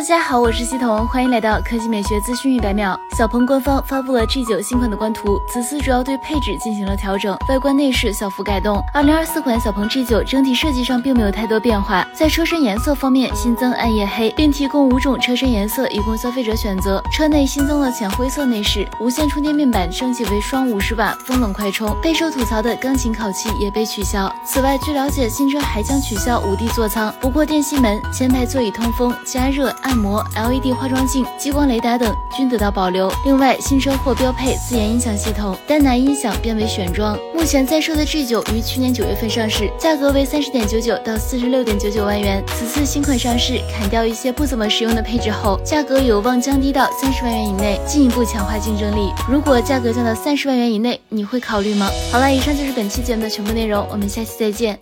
大家好，我是西彤，欢迎来到科技美学资讯一百秒。小鹏官方发布了 G9 新款的官图，此次主要对配置进行了调整，外观内饰小幅改动。2024款小鹏 G9 整体设计上并没有太多变化，在车身颜色方面新增暗夜黑，并提供五种车身颜色以供消费者选择。车内新增了浅灰色内饰，无线充电面板升级为双五十瓦风冷快充，备受吐槽的钢琴烤漆也被取消。此外，据了解，新车还将取消五 D 座舱，不过电吸门、前排座椅通风、加热、按摩、LED 化妆镜、激光雷达等均得到保留。另外，新车或标配自研音响系统，单拿音响变为选装。目前在售的 G9 于去年九月份上市，价格为三十点九九到四十六点九九万元。此次新款上市，砍掉一些不怎么实用的配置后，价格有望降低到三十万元以内，进一步强化竞争力。如果价格降到三十万元以内，你会考虑吗？好了，以上就是本期节目的全部内容，我们下期再见。